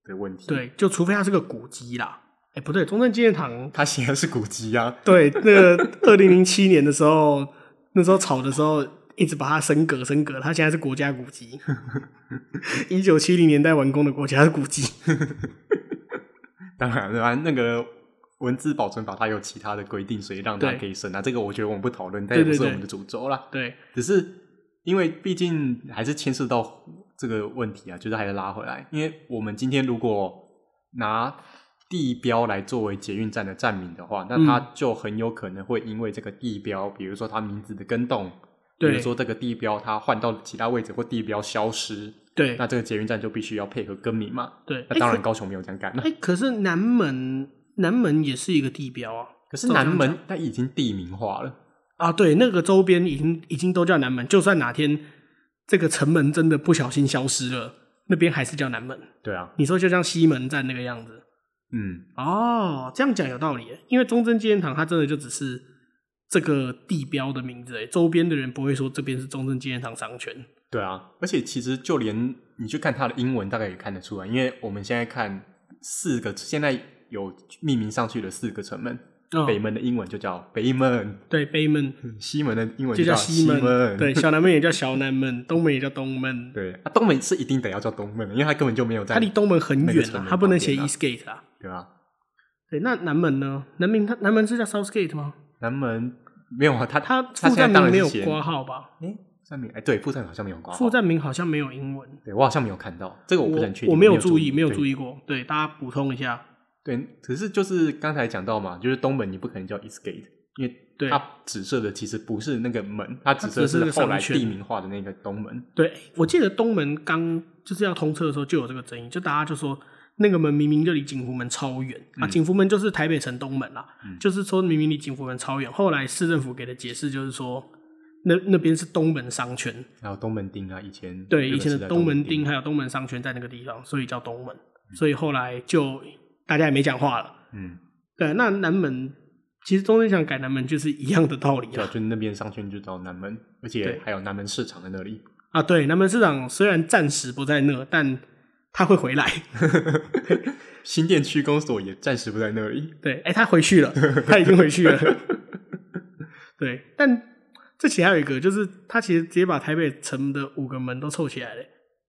的问题。
对，就除非它是个古迹啦。哎、欸，不对，中正纪念堂
它显然是古迹啊。
对，那个二零零七年的时候，[LAUGHS] 那时候炒的时候，一直把它升格升格，它现在是国家古迹。[LAUGHS] 一九七零年代完工的国家古迹。当然，
对吧？那个。文字保存法它有其他的规定，所以让它可以升啊。这个我觉得我们不讨论，但也不是我们的主轴啦。
对，
只是因为毕竟还是牵涉到这个问题啊，就是还是拉回来。因为我们今天如果拿地标来作为捷运站的站名的话，那它就很有可能会因为这个地标，比如说它名字的更动，对，比如说这个地标它换到其他位置或地标消失，
对，
那这个捷运站就必须要配合更名嘛。
对，
那当然高雄没有这样干了。
哎，可是南门南门也是一个地标啊，
可是南门它已经地名化了
啊，对，那个周边已经已经都叫南门，就算哪天这个城门真的不小心消失了，那边还是叫南门。
对啊，
你说就像西门站那个样子。
嗯，
哦，这样讲有道理。因为中正纪念堂它真的就只是这个地标的名字，哎，周边的人不会说这边是中正纪念堂商圈。
对啊，而且其实就连你去看它的英文，大概也看得出来，因为我们现在看四个，现在有命名上去的四个城门，哦、北门的英文就叫北门，
对，北门；
西门的英文
就叫
西
门，对，小南门也叫小南门，东门也叫东门，
对，啊，东门是一定得要叫东门，因为它根本就没有在，
它离东门很远啊，它不能写 East Gate 啊。
对啊，
对，那南门呢？南门它南门是叫 Southgate 吗？
南门没有啊，它
它副站名没有括号吧？
哎，站名哎，对，副站好像没有括号。
副站名好像没有英文。
对，我好像没有看到这个，我不能确定。
我没有注意，没有注意过。对，大家补充一下。
对，可是就是刚才讲到嘛，就是东门你不可能叫 Eastgate，因为它紫色的其实不是那个门，它指涉是后来地名化的那个东门。
对，我记得东门刚就是要通车的时候就有这个争议，就大家就说。那个门明明就离景福门超远、嗯、啊！景福门就是台北城东门啦，嗯、就是说明明离景福门超远。后来市政府给的解释就是说，那那边是东门商圈，
还有东门町啊，以前
对以前的东门町还有东门商圈在那个地方，所以叫东门。嗯、所以后来就大家也没讲话了。嗯，对。那南门其实中正想改南门就是一样的道理啊，
就那边商圈就到南门，而且还有南门市场在那里
啊。对，南门市场虽然暂时不在那，但他会回来，[LAUGHS]
新店区公所也暂时不在那里。
对，哎、欸，他回去了，他已经回去了。[LAUGHS] 对，但这其实还有一个，就是他其实直接把台北城的五个门都凑起来了。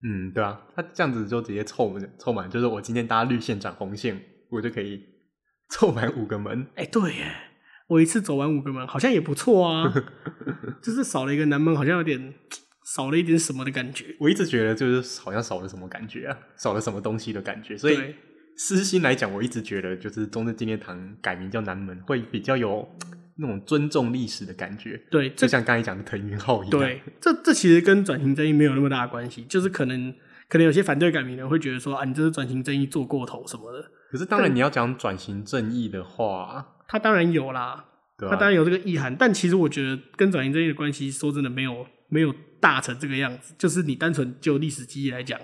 嗯，对啊，他这样子就直接凑凑满，就是我今天搭绿线转红线，我就可以凑满五个门。
哎、欸，对耶，我一次走完五个门，好像也不错啊。[LAUGHS] 就是少了一个南门，好像有点。少了一点什么的感觉，
我一直觉得就是好像少了什么感觉啊，少了什么东西的感觉。所以私心来讲，我一直觉得就是中正纪念堂改名叫南门，会比较有那种尊重历史的感觉。
对，
就像刚才讲的腾云号一样。
对，这这其实跟转型正义没有那么大的关系，就是可能可能有些反对改名的人会觉得说啊，你这是转型正义做过头什么的。
可是当然你要讲转型正义的话，
他当然有啦，他当然有这个意涵，但其实我觉得跟转型正义的关系，说真的没有没有。大成这个样子，就是你单纯就历史记忆来讲，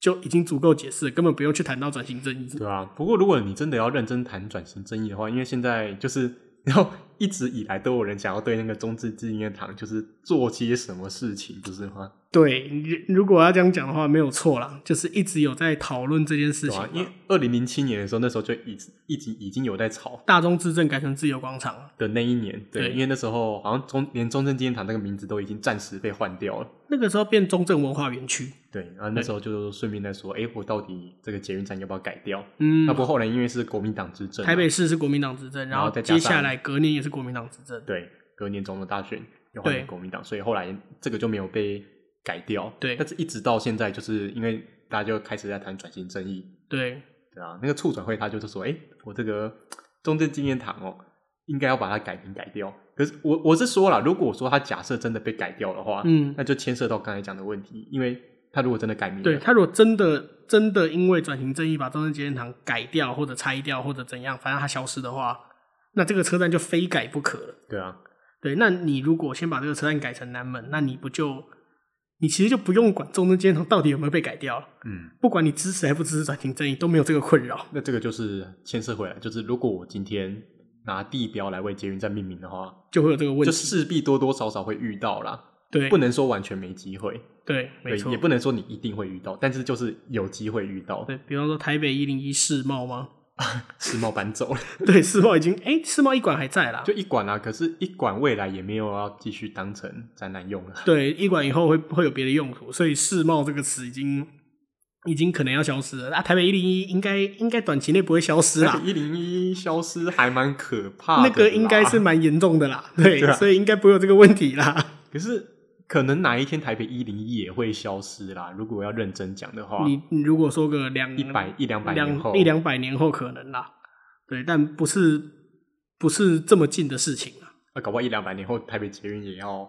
就已经足够解释了，根本不用去谈到转型正义。
对啊，不过如果你真的要认真谈转型正义的话，因为现在就是要。[LAUGHS] 一直以来都有人想要对那个中正纪念堂就是做些什么事情，不是吗？
对，如果要这样讲的话，没有错啦，就是一直有在讨论这件事情。
因为二零零七年的时候，那时候就已一直已经有在吵
大中至正改成自由广场
的那一年。对，对因为那时候好像中连中正纪念堂那个名字都已经暂时被换掉了。
那个时候变中正文化园区。
对，然后那时候就顺便在说，哎、欸，我到底这个捷运站要不要改掉？嗯，那不过后来因为是国民党执政，
台北市是国民党执政，然后接下来隔年也是国民党执政。
对，隔年总统大选又换国民党，所以后来这个就没有被改掉。对，但是一直到现在，就是因为大家就开始在谈转型正义。
对，
对啊，那个促转会他就是说，哎，我这个中正纪念堂哦，应该要把它改名改掉。可是我我是说了，如果说他假设真的被改掉的话，嗯，那就牵涉到刚才讲的问题，因为他如果真的改名，
对，他如果真的真的因为转型正义把中正纪念堂改掉或者拆掉或者怎样，反正它消失的话。那这个车站就非改不可了。
对啊，
对，那你如果先把这个车站改成南门，那你不就，你其实就不用管中正街头到底有没有被改掉了。嗯，不管你支持还不支持转型正义，都没有这个困扰。
那这个就是牵涉回来，就是如果我今天拿地标来为捷运站命名的话，
就会有这个问题，
就势必多多少少会遇到啦。
对，
不能说完全没机会。
对，没错，
也不能说你一定会遇到，但是就是有机会遇到。
对，比方说台北一零一世贸吗？[LAUGHS]
世贸搬走了，[LAUGHS]
对，世贸已经哎，世贸一馆还在啦，
就一馆啊，可是一馆未来也没有要继续当成展览用了。
对，一馆以后会会有别的用途，所以世贸这个词已经已经可能要消失了。啊，台北一零一应该应该短期内不会消失啦，
一零一消失还蛮可怕的，
那个应该是蛮严重的啦，[LAUGHS] 对，所以应该不会有这个问题啦。
可是可能哪一天台北一零一也会消失啦。如果要认真讲的话，
你你如果说个两
一百一两百年后，
一两百年后可能啦，对，但不是不是这么近的事情啊。
啊，搞不好一两百年后台北捷运也要，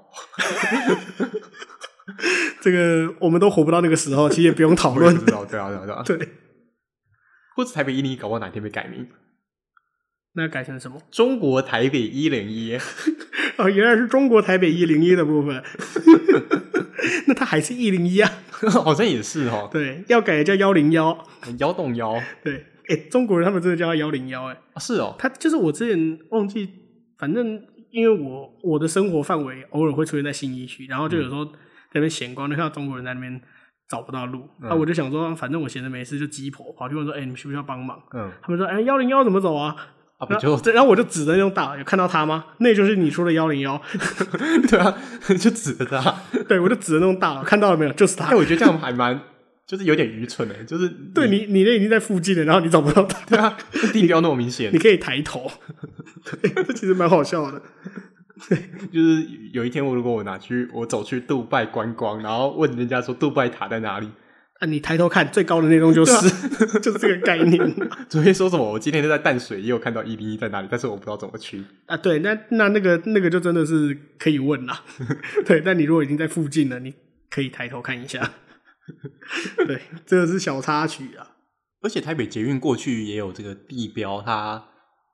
[LAUGHS]
这个我们都活不到那个时候，其实也不用讨论。
知道，对啊，对啊，对啊。
对，
或者台北一零一搞不好哪天被改名，
那改成什么？
中国台北一零一。[LAUGHS]
哦，原来是中国台北一零一的部分，[LAUGHS] 那它还是一零一啊？[LAUGHS]
好像也是哦。
对，要改叫幺零幺，
幺洞幺。
对，哎、欸，中国人他们真的叫幺零幺，哎，
是哦。
他就是我之前忘记，反正因为我我的生活范围偶尔会出现在新一区，然后就有时候在那边闲逛，就看到中国人在那边找不到路，那、嗯、我就想说，反正我闲着没事就鸡婆跑去问说，哎、欸，你们需不需要帮忙？嗯，他们说，哎、欸，幺零幺怎么走啊？啊，不就然后我就指着那种大，有看到他吗？那就是你说的幺零幺，[LAUGHS]
对啊，就指着他，[LAUGHS]
对，我就指着那种大，看到了没有？就是他。
哎，我觉得这样还蛮，就是有点愚蠢的，就是你
对你，你那已经在附近了，然后你找不到他，
对啊，地标那么明显，
你可以抬头，[LAUGHS] 对，这其实蛮好笑的。
对，就是有一天我如果我拿去，我走去杜拜观光，然后问人家说杜拜塔在哪里？
啊！你抬头看最高的那栋就是，啊、[LAUGHS] 就是这个概念。[LAUGHS]
昨天说什么？我今天就在淡水也有看到一零一在哪里，但是我不知道怎么去。
啊，对，那那那个那个就真的是可以问啦。[LAUGHS] 对，但你如果已经在附近了，你可以抬头看一下。对，这个是小插曲啊。
而且台北捷运过去也有这个地标，它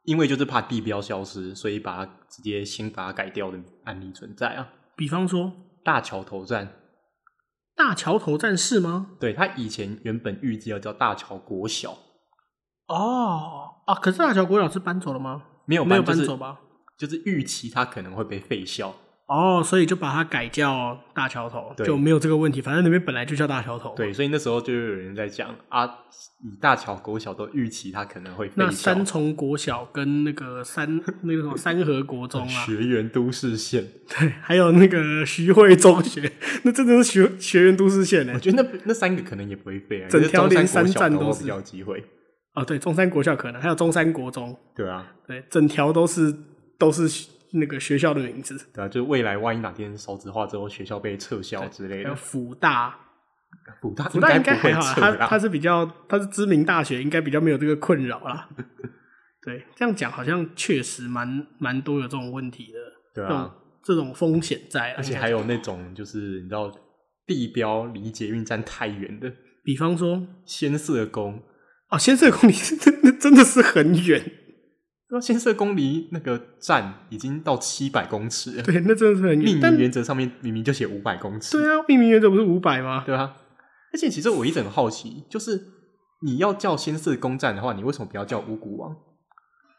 因为就是怕地标消失，所以把它直接先把它改掉的案例存在啊。
比方说
大桥头站。
大桥头战士吗？
对，他以前原本预计要叫大桥国小。
哦啊，可是大桥国小是搬走了吗？
没有，
没有搬走吧？
就是预期他可能会被废校。
哦，所以就把它改叫大桥头，就没有这个问题。反正那边本来就叫大桥头。
对，所以那时候就有人在讲啊，以大桥国小都预期它可能会。
那三重国小跟那个三那个什么 [LAUGHS] 三和国中啊，
学园都市线，
对，还有那个徐汇中学，那真的是学学园都市线呢。
我觉得那那三个可能也不会废啊，
整条连三站都是
比较机会。
哦，对，中山国小可能还有中山国中，
对啊，
对，整条都是都是。那个学校的名字，
对啊，就是未来万一哪天少子化之后，学校被撤销之类的。
福大，
福大，
辅大应该还好，它它是比较，它是知名大学，应该比较没有这个困扰啦。对，这样讲好像确实蛮蛮多有这种问题的，
对啊，
这种风险在，
而且还有那种就是你知道地标离捷运站太远的，
比方说
仙社宫
哦，仙社宫离真 [LAUGHS] 的真的是很远。
那先啬宫离那个站已经到七百公尺了，
对，那真的是很远。
命名原则上面明明就写五百公尺，
对啊，命名原则不是五百吗？
对啊。而且其实我一直很好奇，就是你要叫先啬宫站的话，你为什么不要叫五谷王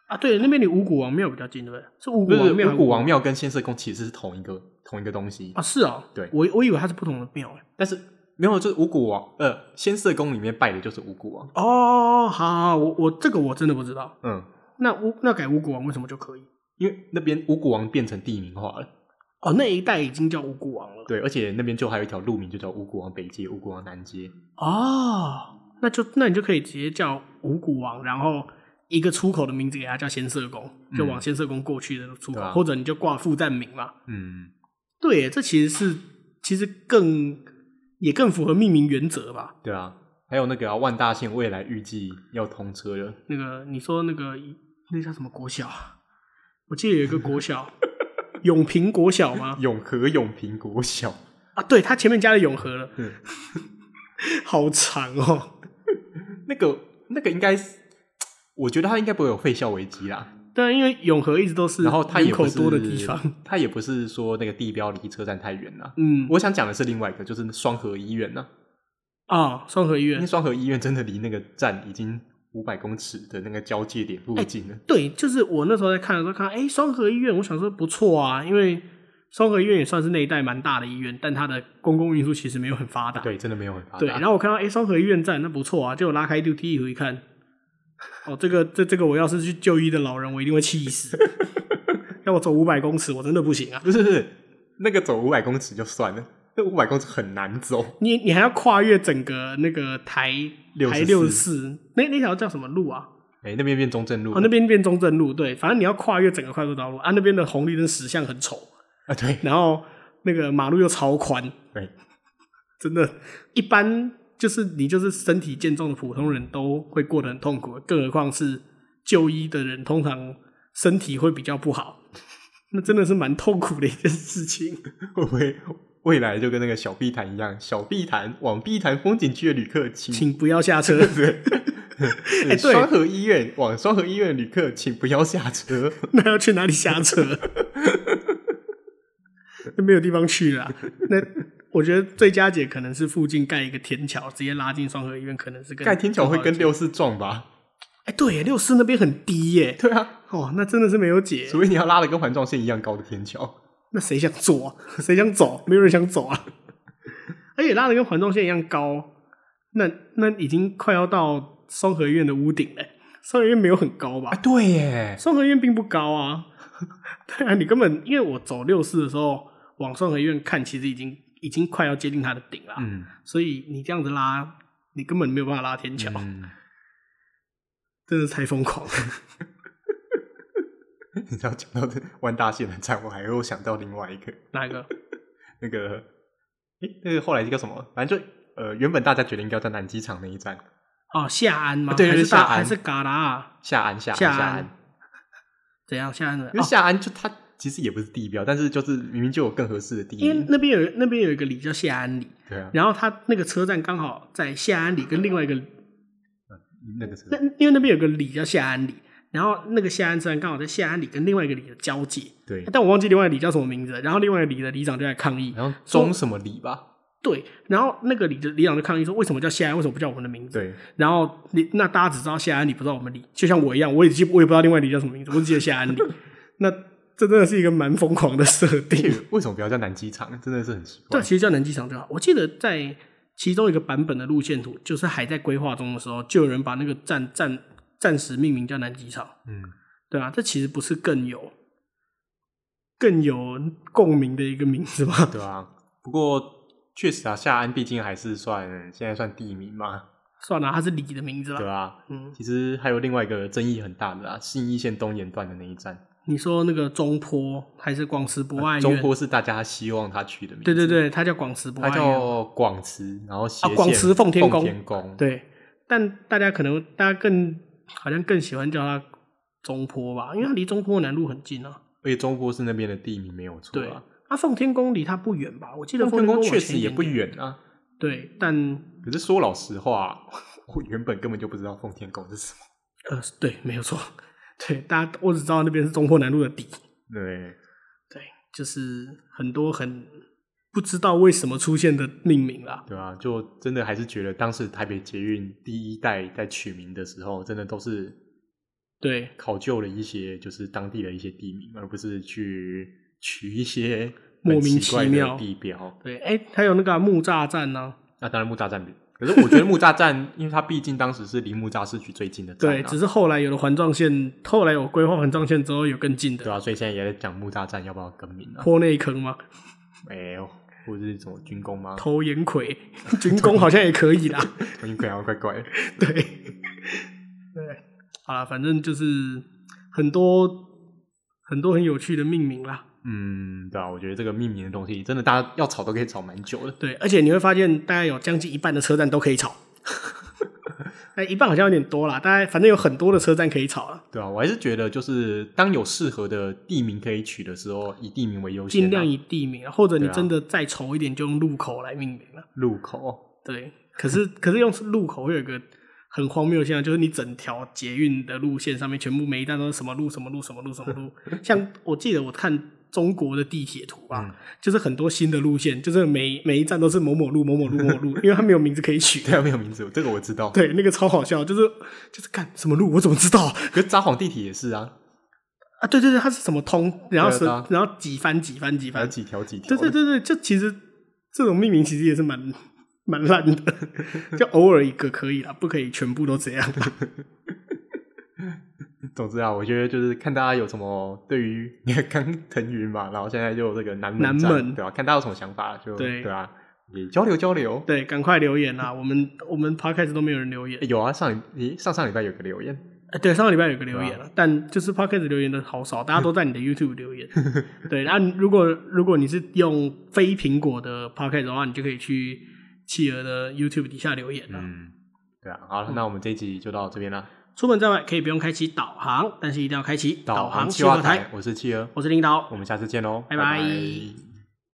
啊？对，那边离五谷王庙比较近，对不对？是五谷王庙，
五谷王庙跟先啬宫其实是同一个同一个东西
啊。是啊，
对，
我我以为它是不同的庙，
但是没有，就是五谷王呃，仙社宫里面拜的就是五谷王。
哦，好，好，我我这个我真的不知道，
嗯。
那五那改五谷王为什么就可以？
因为那边五谷王变成地名化了。
哦，那一带已经叫五谷王了。
对，而且那边就还有一条路名，就叫五谷王北街、五谷王南街。
哦，那就那你就可以直接叫五谷王，然后一个出口的名字给它叫先社宫，就往先社宫过去的出口，嗯啊、或者你就挂副站名嘛。
嗯，
对，这其实是其实更也更符合命名原则吧？
对啊，还有那个、啊、万大线未来预计要通车了。
那个你说那个。那叫什么国小？我记得有一个国小，[LAUGHS] 永平国小吗？
永和永平国小
啊，对，它前面加了永和了，嗯、[LAUGHS] 好长哦。
那个那个应该是，我觉得它应该不会有废校危机啦。
对，因为永和一直都是，
然后它也
口多的地方，
它也不是说那个地标离车站太远了。
嗯，
我想讲的是另外一个，就是双河医院呢。
啊，双和医院，
因为双和医院真的离那个站已经。五百公尺的那个交界点附近呢、欸？
对，就是我那时候在看的时候看，哎、欸，双河医院，我想说不错啊，因为双河医院也算是那一带蛮大的医院，但它的公共运输其实没有很发达。
对，真的没有很发达。
对，然后我看到哎，双、欸、和医院站那不错啊，结果拉开 T 图一看，哦，这个这这个我要是去就医的老人，我一定会气死。[LAUGHS] 要我走五百公尺，我真的不行啊！
不是不是，那个走五百公尺就算了。那五百公尺很难走，
你你还要跨越整个那个台台六十四，那那条叫什么路啊？
哎、欸，那边变中正路，
哦，那边变中正路，对，反正你要跨越整个快速道路啊。那边的红绿灯驶向很丑
啊，对。
然后那个马路又超宽，
对，
真的，一般就是你就是身体健壮的普通人都会过得很痛苦，更何况是就医的人，通常身体会比较不好，那真的是蛮痛苦的一件事情。[LAUGHS]
会不会未来就跟那个小碧潭一样？小碧潭往碧潭风景区的旅客请，
请不要下车。[LAUGHS] [LAUGHS]
哎，对，双和医院往双河医院的旅客，请不要下车。[LAUGHS]
那要去哪里下车？那没有地方去了。那我觉得最佳解可能是附近盖一个天桥，直接拉进双河医院，可能是
盖天桥会跟六四撞吧？
哎，对，六四那边很低耶。
对啊，
哦，那真的是没有解。
除非你要拉的跟环状线一样高的天桥，
那谁想坐啊？[LAUGHS] 谁想走？没有人想走啊。[LAUGHS] 而且拉的跟环状线一样高，那那已经快要到双和医院的屋顶了。双和医院没有很高吧？
啊，对耶，
双和医院并不高啊。[LAUGHS] 对啊，你根本因为我走六四的时候。往双和医院看，其实已经已经快要接近它的顶了。嗯，所以你这样子拉，你根本没有办法拉天桥。嗯，真的太疯狂了。[LAUGHS]
你知道讲到这万大线的站，我还又想到另外一个。
哪一个？[LAUGHS]
那个，诶、欸，那个后来叫什么？反正就呃，原本大家觉得应该在南机场那一站。
哦，下安吗？
对，还是下安，
还是嘎啦？
下安，下安，
下安。
下安
怎样？下安的？
因为下安就它。其实也不是地标，但是就是明明就有更合适的地。
因为那边有那边有一个里叫下安里，
对啊。
然后它那个车站刚好在下安里跟另外一个，
嗯、那个车
那因为那边有个里叫下安里，然后那个下安车站刚好在下安里跟另外一个里的交界。
对。
但我忘记另外一个里叫什么名字了。然后另外一个里的里长就在抗议，
然后中什么里吧？
对。然后那个里的里长就抗议说：“为什么叫下安？为什么不叫我们的名字？”
对。
然后你那大家只知道下安里，不知道我们里，就像我一样，我也记我也不知道另外一个里叫什么名字，我只记得下安里。[LAUGHS] 那。这真的是一个蛮疯狂的设定。
为什么不要叫南机场？真的是很奇怪。
对，其实叫南机场就好。我记得在其中一个版本的路线图，就是还在规划中的时候，就有人把那个站站暂时命名叫南极场。嗯，对啊，这其实不是更有更有共鸣的一个名字吗？[LAUGHS]
对啊。不过确实啊，夏安毕竟还是算现在算地名嘛。
算了，它是李的名字了。
对啊。嗯。其实还有另外一个争议很大的啊，信义线东延段的那一站。
你说那个中坡还是广慈博爱院？
中坡是大家希望他取的名字。
对对对，他叫广慈博爱院。
他叫广慈，然后啊
广慈。奉天
宫。
对，但大家可能大家更好像更喜欢叫它中坡吧，因为它离中坡南路很近啊。
而且中坡是那边的地名没有错啊。
对，那奉天宫离它不远吧？我记得
奉天宫确实也不远啊。
对，但
可是说老实话，[LAUGHS] 我原本根本就不知道奉天宫是什么。
呃，对，没有错。[LAUGHS] 对，大家我只知道那边是中坡南路的底。
对，
对，就是很多很不知道为什么出现的命名啦。
对啊，就真的还是觉得当时台北捷运第一代在取名的时候，真的都是
对
考究了一些就是当地的一些地名，而不是去取一些
莫名其妙
的地标。
对，哎、欸，还有那个木栅站呢？
那当然木栅站。可是我觉得木栅站，因为它毕竟当时是离木栅市区最近的站，啊，
对，只是后来有了环状线，后来有规划环状线之后有更近的，
对啊，所以现在也在讲木栅站要不要更名啊？
坡内坑吗？
没有，或者是什么军工吗？
投盐葵，[LAUGHS] 军工好像也可以啦。
投盐葵好像怪怪的。[LAUGHS]
对，对，好了，反正就是很多很多很有趣的命名啦。
嗯，对啊，我觉得这个命名的东西，真的大家要吵都可以吵蛮久的。
对，而且你会发现，大概有将近一半的车站都可以吵。哎，一半好像有点多啦，大概反正有很多的车站可以吵了。
对啊，我还是觉得，就是当有适合的地名可以取的时候，以地名为优先，
尽量以地名，或者你真的再丑一点，就用路口来命名了。
路口，
对，可是可是用路口会有一个很荒谬的现象，就是你整条捷运的路线上面，全部每一站都是什么路什么路什么路什么路，像我记得我看。中国的地铁图吧，嗯、就是很多新的路线，就是每每一站都是某某路、某某路、某某路，[LAUGHS] 因为它没有名字可以取。
对啊，没有名字，这个我知道。
对，那个超好笑，就是就是干什么路，我怎么知道？
可是札幌地铁也是啊。啊，
对对对，它是什么通，然后是然后几番几番几番
几条几条。
对对对对，就其实这种命名其实也是蛮蛮烂的，[LAUGHS] 就偶尔一个可以啦，不可以全部都这样。[LAUGHS] [LAUGHS]
总之啊，我觉得就是看大家有什么对于你 [LAUGHS] 看刚腾云嘛，然后现在就有这个南门，南门对吧？看大家有什么想法，就对，对啊，也交流交流。对，赶快留言啊！我们我们 podcast 都没有人留言。欸、有啊，上诶上上礼拜有个留言，
对，上个礼拜有个留言了，啊、但就是 Podcast 留言的好少，大家都在你的 YouTube 留言。[LAUGHS] 对，那如果如果你是用非苹果的 Podcast 的话，你就可以去企鹅的 YouTube 底下留言了。
嗯，对啊，好，那我们这一集就到这边了。嗯、出
门在外可以不用开启导航，但是一定要开启
导航
企鹅台。
我是企鹅，
我是领导，
我们下次见喽，
拜拜。拜拜。